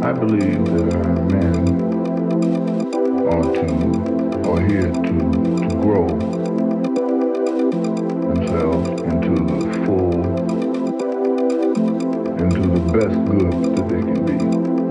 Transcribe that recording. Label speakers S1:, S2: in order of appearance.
S1: I believe that our men are to are here to to grow themselves into the full into the best good that they can be.